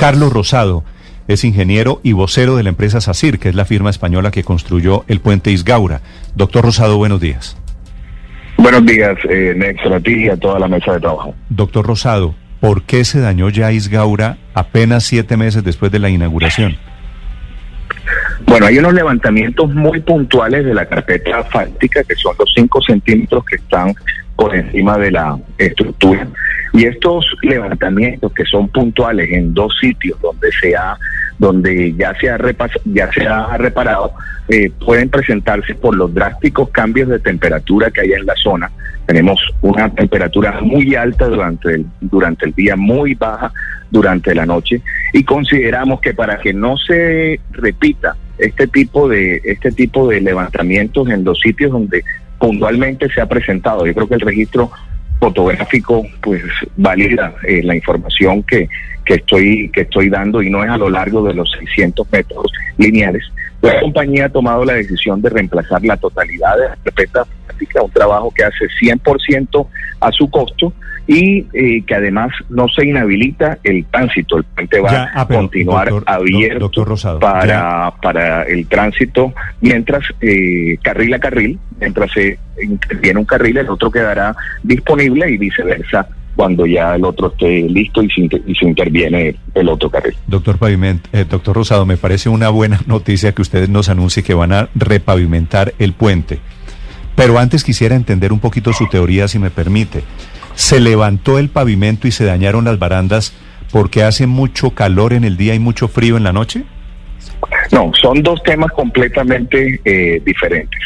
Carlos Rosado es ingeniero y vocero de la empresa SACIR, que es la firma española que construyó el puente Isgaura. Doctor Rosado, buenos días. Buenos días, eh, Néstor, a ti y a toda la mesa de trabajo. Doctor Rosado, ¿por qué se dañó ya Isgaura apenas siete meses después de la inauguración? Bueno, hay unos levantamientos muy puntuales de la carpeta asfáltica, que son los 5 centímetros que están por encima de la estructura. Y estos levantamientos que son puntuales en dos sitios donde se ha donde ya se ha, ya se ha reparado, eh, pueden presentarse por los drásticos cambios de temperatura que hay en la zona. Tenemos una temperatura muy alta durante el, durante el día, muy baja durante la noche, y consideramos que para que no se repita este tipo de, este tipo de levantamientos en los sitios donde puntualmente se ha presentado, yo creo que el registro fotográfico pues valida eh, la información que, que, estoy, que estoy dando y no es a lo largo de los 600 metros lineales. La compañía ha tomado la decisión de reemplazar la totalidad de la un trabajo que hace 100% a su costo y eh, que además no se inhabilita el tránsito. El puente va a continuar abierto para, para el tránsito mientras eh, carril a carril, mientras se interviene un carril, el otro quedará disponible y viceversa cuando ya el otro esté listo y se, interviene el otro carril. Doctor Paviment, eh, doctor Rosado, me parece una buena noticia que ustedes nos anuncien que van a repavimentar el puente. Pero antes quisiera entender un poquito su teoría, si me permite. ¿Se levantó el pavimento y se dañaron las barandas porque hace mucho calor en el día y mucho frío en la noche? No, son dos temas completamente eh, diferentes.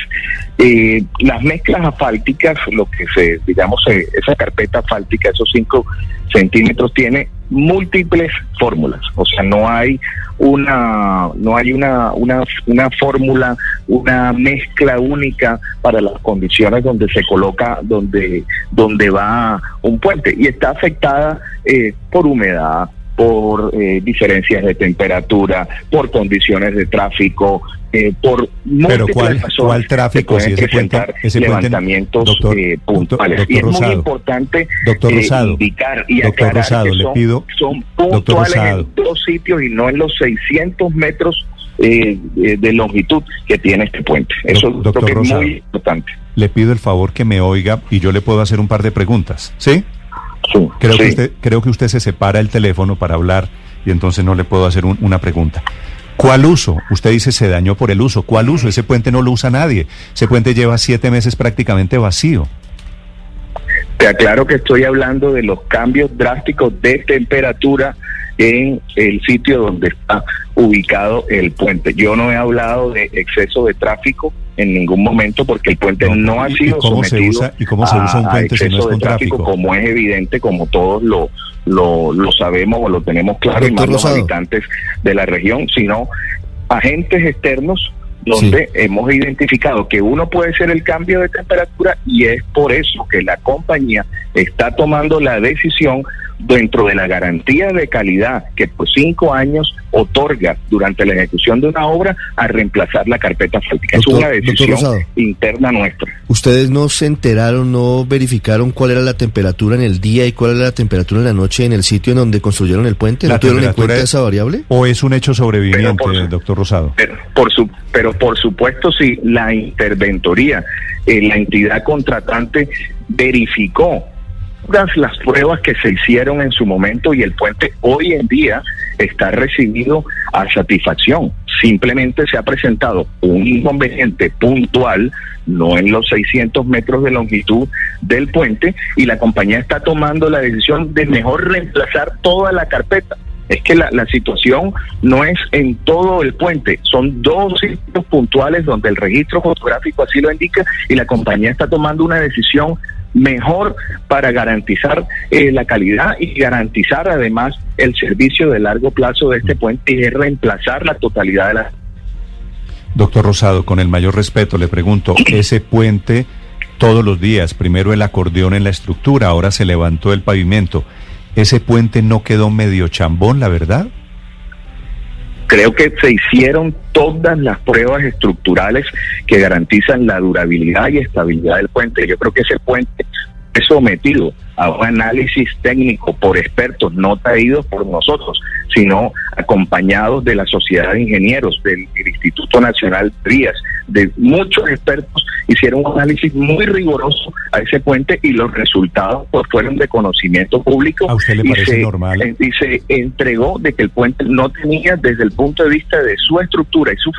Eh, las mezclas asfálticas, lo que se, digamos, eh, esa carpeta asfáltica, esos cinco centímetros, tiene múltiples fórmulas. O sea, no hay una, no hay una, una, una fórmula, una mezcla única para las condiciones donde se coloca, donde, donde va un puente. Y está afectada por humedad, por eh, diferencias de temperatura, por condiciones de tráfico, eh, por Pero ¿cuál, ¿cuál tráfico si ese puente, ese levantamientos doctor, eh, puntuales? y es muy importante doctor eh, Rosado, indicar y doctor aclarar Rosado, que le son, pido, son puntuales en dos sitios y no en los 600 metros eh, de longitud que tiene este puente. Eso doctor es Rosado, muy importante. Le pido el favor que me oiga y yo le puedo hacer un par de preguntas, ¿sí? Creo, Que usted, creo que usted se separa el teléfono para hablar y entonces no le puedo hacer una pregunta. ¿Cuál uso? Usted dice se dañó por el uso. ¿Cuál uso? Ese puente no lo usa nadie. Ese puente lleva siete meses prácticamente vacío. Te aclaro que estoy hablando de los cambios drásticos de temperatura en el sitio donde está ubicado el puente. Yo no he hablado de exceso de tráfico en ningún momento porque el puente no, ha sido sometido ¿Y cómo se usa un puente si no es con tráfico? Como es evidente, como todos lo, lo, sabemos o lo tenemos claro, y más los habitantes de la región, sino agentes externos donde hemos identificado que uno puede ser el cambio de temperatura y es por eso que la compañía está tomando la decisión dentro de la garantía de calidad que por cinco años otorga durante la ejecución de una obra a reemplazar la carpeta asfáltica. es una decisión interna nuestra. ¿Ustedes no se enteraron, no verificaron cuál era la temperatura en el día y cuál era la temperatura en la noche en el sitio en donde construyeron el puente? ¿No tuvieron en cuenta esa variable? ¿O es un hecho sobreviviente, doctor Rosado? Pero por, su, pero por supuesto sí, la interventoría, eh, la entidad contratante verificó todas las pruebas que se hicieron en su momento y el puente hoy en día está recibido a satisfacción. Simplemente se ha presentado un inconveniente puntual, no en los 600 metros de longitud del puente, y la compañía está tomando la decisión de mejor reemplazar toda la carpeta. Es que la, situación no es en todo el puente, son dos sitios puntuales donde el registro fotográfico así lo indica y la compañía está tomando una decisión mejor para garantizar eh, la calidad y garantizar además el servicio de largo plazo de este puente y es reemplazar la totalidad de la... Doctor Rosado, con el mayor respeto le pregunto, ese puente todos los días, primero el acordeón en la estructura, ahora se levantó el pavimento, ¿ese puente no quedó medio chambón, la verdad? Creo que se hicieron todas las pruebas estructurales que garantizan la durabilidad y estabilidad del puente. Yo creo que ese puente es sometido a un análisis técnico por expertos no traídos por nosotros. sino acompañados de la Sociedad de Ingenieros, del, Instituto Nacional Rías, de muchos expertos, hicieron un análisis muy riguroso a ese puente y los resultados pues, fueron de conocimiento público. ¿A usted le parece normal? Eh, y se entregó de que el puente no tenía desde el punto de vista de su estructura y su,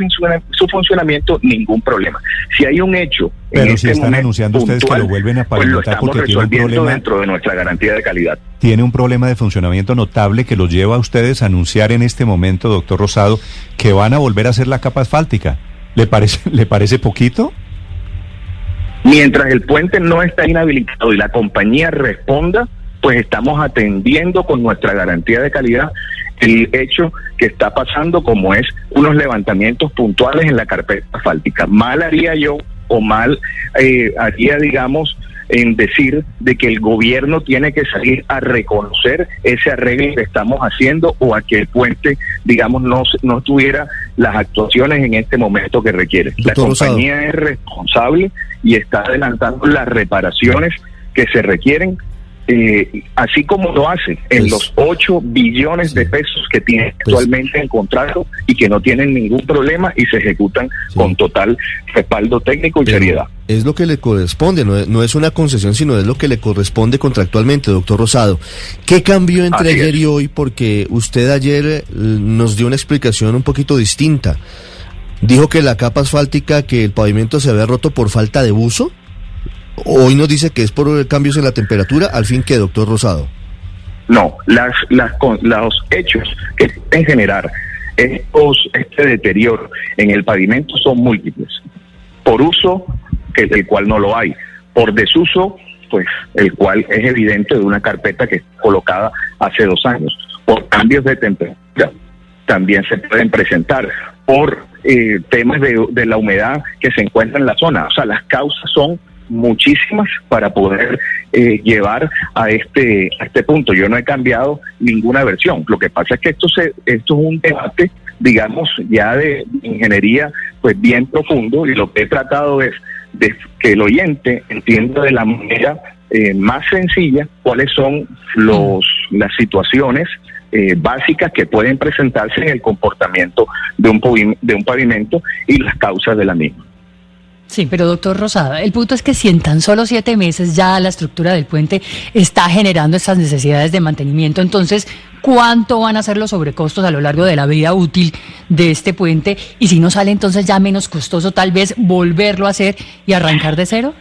su funcionamiento ningún problema. Si hay un hecho... Pero si este están anunciando ustedes que lo vuelven a pavimentar pues porque tiene un problema... dentro de nuestra garantía de calidad. Tiene un problema de funcionamiento notable que los lleva a ustedes a anunciar en este momento, doctor Rosado, que van a volver a hacer la capa asfáltica. ¿Le parece, ¿Le parece poquito? Mientras el puente no está inhabilitado y la compañía responda, pues estamos atendiendo con nuestra garantía de calidad el hecho que está pasando como es unos levantamientos puntuales en la carpeta asfáltica. Mal haría yo o mal eh, haría, digamos, en decir de que el gobierno tiene que salir a reconocer ese arreglo que estamos haciendo o a que el puente, digamos, no, no tuviera las actuaciones en este momento que requiere. La compañía es responsable y está adelantando las reparaciones que se requieren eh, así como lo hace en pues, los 8 billones de pesos que tiene pues, actualmente en contrato y que no tienen ningún problema y se ejecutan con total respaldo técnico y seriedad. Es lo que le corresponde, no es, una concesión, sino es lo que le corresponde contractualmente, doctor Rosado. ¿Qué cambió entre ayer y hoy? Porque usted ayer eh, nos dio una explicación un poquito distinta. Dijo que la capa asfáltica, que el pavimento se había roto por falta de uso. Hoy nos dice que es por cambios en la temperatura, al fin que, doctor Rosado. No, las, las, los hechos que pueden generar estos, este deterioro en el pavimento son múltiples. Por uso, que del cual no lo hay. Por desuso, pues el cual es evidente de una carpeta que está colocada hace dos años. Por cambios de temperatura, también se pueden presentar. Por eh, temas de, de la humedad que se encuentra en la zona. O sea, las causas son muchísimas para poder eh, llevar a este a este punto. Yo no he cambiado ninguna versión. Lo que pasa es que esto se esto es un debate, digamos, ya de ingeniería pues bien profundo y lo que he tratado es de que el oyente entienda de la manera eh, más sencilla cuáles son los las situaciones eh, básicas que pueden presentarse en el comportamiento de un, de un pavimento y las causas de la misma. Sí, pero doctor Rosada, el punto es que si en tan solo siete meses ya la estructura del puente está generando estas necesidades de mantenimiento, entonces, ¿cuánto van a ser los sobrecostos a lo largo de la vida útil de este puente? Y si no sale entonces ya menos costoso tal vez volverlo a hacer y arrancar de cero?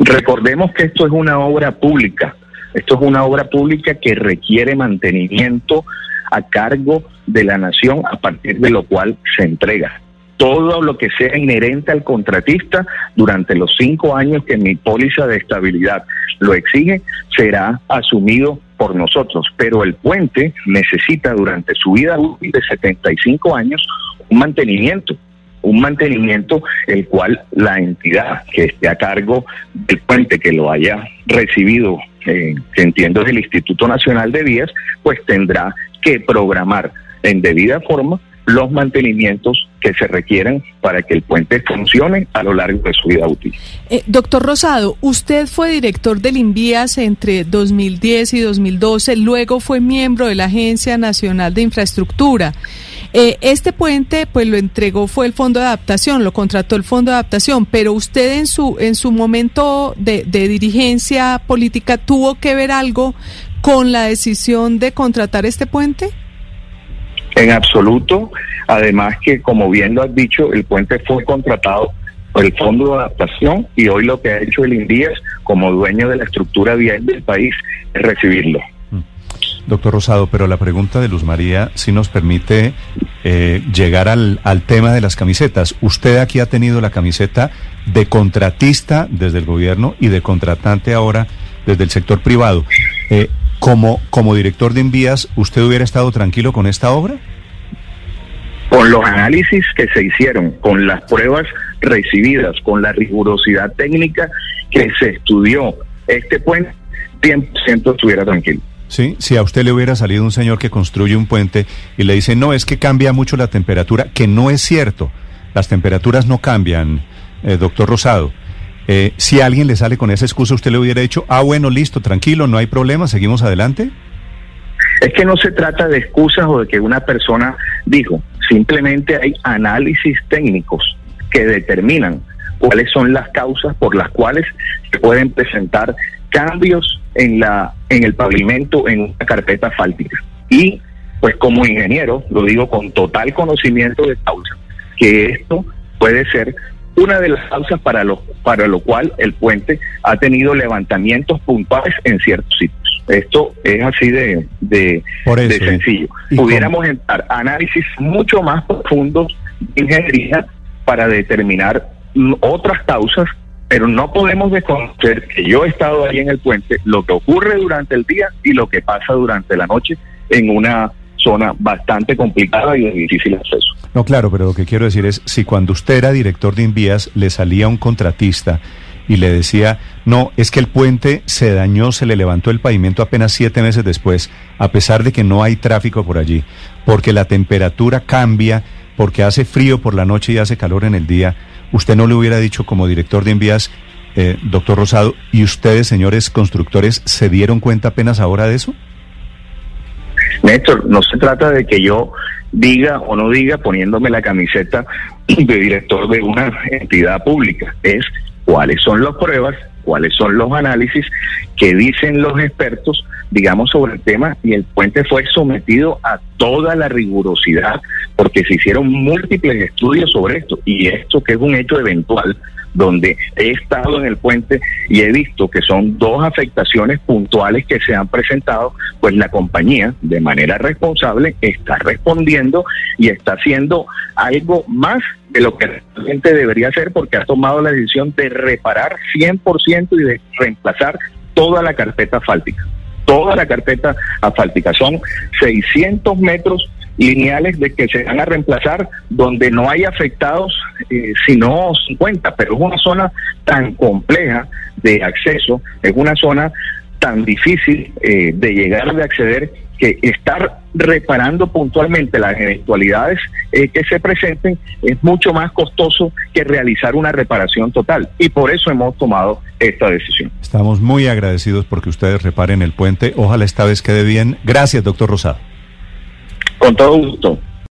Recordemos que esto es una obra pública, esto es una obra pública que requiere mantenimiento a cargo de la nación a partir de lo cual se entrega todo lo que sea inherente al contratista durante los cinco años que mi póliza de estabilidad lo exige será asumido por nosotros. Pero el puente necesita durante su vida útil de 75 años un mantenimiento un mantenimiento el cual la entidad que esté a cargo del puente que lo haya recibido, eh, que entiendo es el Instituto Nacional de Vías, pues tendrá que programar en debida forma los mantenimientos que se requieren para que el puente funcione a lo largo de su vida útil. Eh, doctor Rosado, usted fue director del INVIAS entre 2010 y 2012, luego fue miembro de la Agencia Nacional de Infraestructura. Eh, este puente, pues lo entregó fue el Fondo de Adaptación, lo contrató el Fondo de Adaptación, pero usted en su en su momento de, de dirigencia política tuvo que ver algo con la decisión de contratar este puente. En absoluto, además que como bien lo has dicho, el puente fue contratado por el Fondo de Adaptación y hoy lo que ha hecho el INDIES como dueño de la estructura vial del país es recibirlo. Mm. Doctor Rosado, pero la pregunta de Luz María sí nos permite eh, llegar al, al, tema de las camisetas. Usted aquí ha tenido la camiseta de contratista desde el gobierno y de contratante ahora desde el sector privado. Eh, como, como director de envías, ¿usted hubiera estado tranquilo con esta obra? Con los análisis que se hicieron, con las pruebas recibidas, con la rigurosidad técnica que se estudió, este puente 100% estuviera tranquilo. Sí, si a usted le hubiera salido un señor que construye un puente y le dice, no, es que cambia mucho la temperatura, que no es cierto, las temperaturas no cambian, eh, doctor Rosado. Eh, si alguien le sale con esa excusa, usted le hubiera dicho, ah, bueno, listo, tranquilo, no hay problema, seguimos adelante. Es que no se trata de excusas o de que una persona dijo, simplemente hay análisis técnicos que determinan cuáles son las causas por las cuales se pueden presentar cambios en la en el pavimento en una carpeta asfáltica. Y pues como ingeniero, lo digo con total conocimiento de causa, que esto puede ser una de las causas para lo, para lo cual el puente ha tenido levantamientos puntuales en ciertos sitios. Esto es así de, de, sencillo. Pudiéramos entrar a análisis mucho más profundos de ingeniería para determinar otras causas, pero no podemos desconocer que yo he estado ahí en el puente, lo que ocurre durante el día y lo que pasa durante la noche en una zona bastante complicada y de difícil acceso. No, claro, pero lo que quiero decir es, si cuando usted era director de Invías le salía un contratista y le decía, no, es que el puente se dañó, se le levantó el pavimento apenas siete meses después, a pesar de que no hay tráfico por allí, porque la temperatura cambia, porque hace frío por la noche y hace calor en el día, usted no le hubiera dicho como director de Invías, eh, doctor Rosado, ¿y ustedes, señores constructores, se dieron cuenta apenas ahora de eso? Néstor, no se trata de que yo diga o no diga poniéndome la camiseta de director de una entidad pública, es cuáles son las pruebas, cuáles son los análisis que dicen los expertos, digamos, sobre el tema y el puente fue sometido a toda la rigurosidad porque se hicieron múltiples estudios sobre esto y esto que es un hecho eventual donde he estado en el puente y he visto que son dos afectaciones puntuales que se han presentado, pues la compañía de manera responsable está respondiendo y está haciendo algo más de lo que realmente debería hacer porque ha tomado la decisión de reparar 100% y de reemplazar toda la carpeta asfáltica. Toda la carpeta asfáltica son 600 metros lineales de que se van a reemplazar donde no hay afectados eh, sino 50, pero es una zona tan compleja de acceso, es una zona tan difícil eh, de llegar, de acceder, que estar reparando puntualmente las eventualidades eh, que se presenten es mucho más costoso que realizar una reparación total. Y por eso hemos tomado esta decisión. Estamos muy agradecidos porque ustedes reparen el puente. Ojalá esta vez quede bien. Gracias, doctor Rosado. Con todo gusto.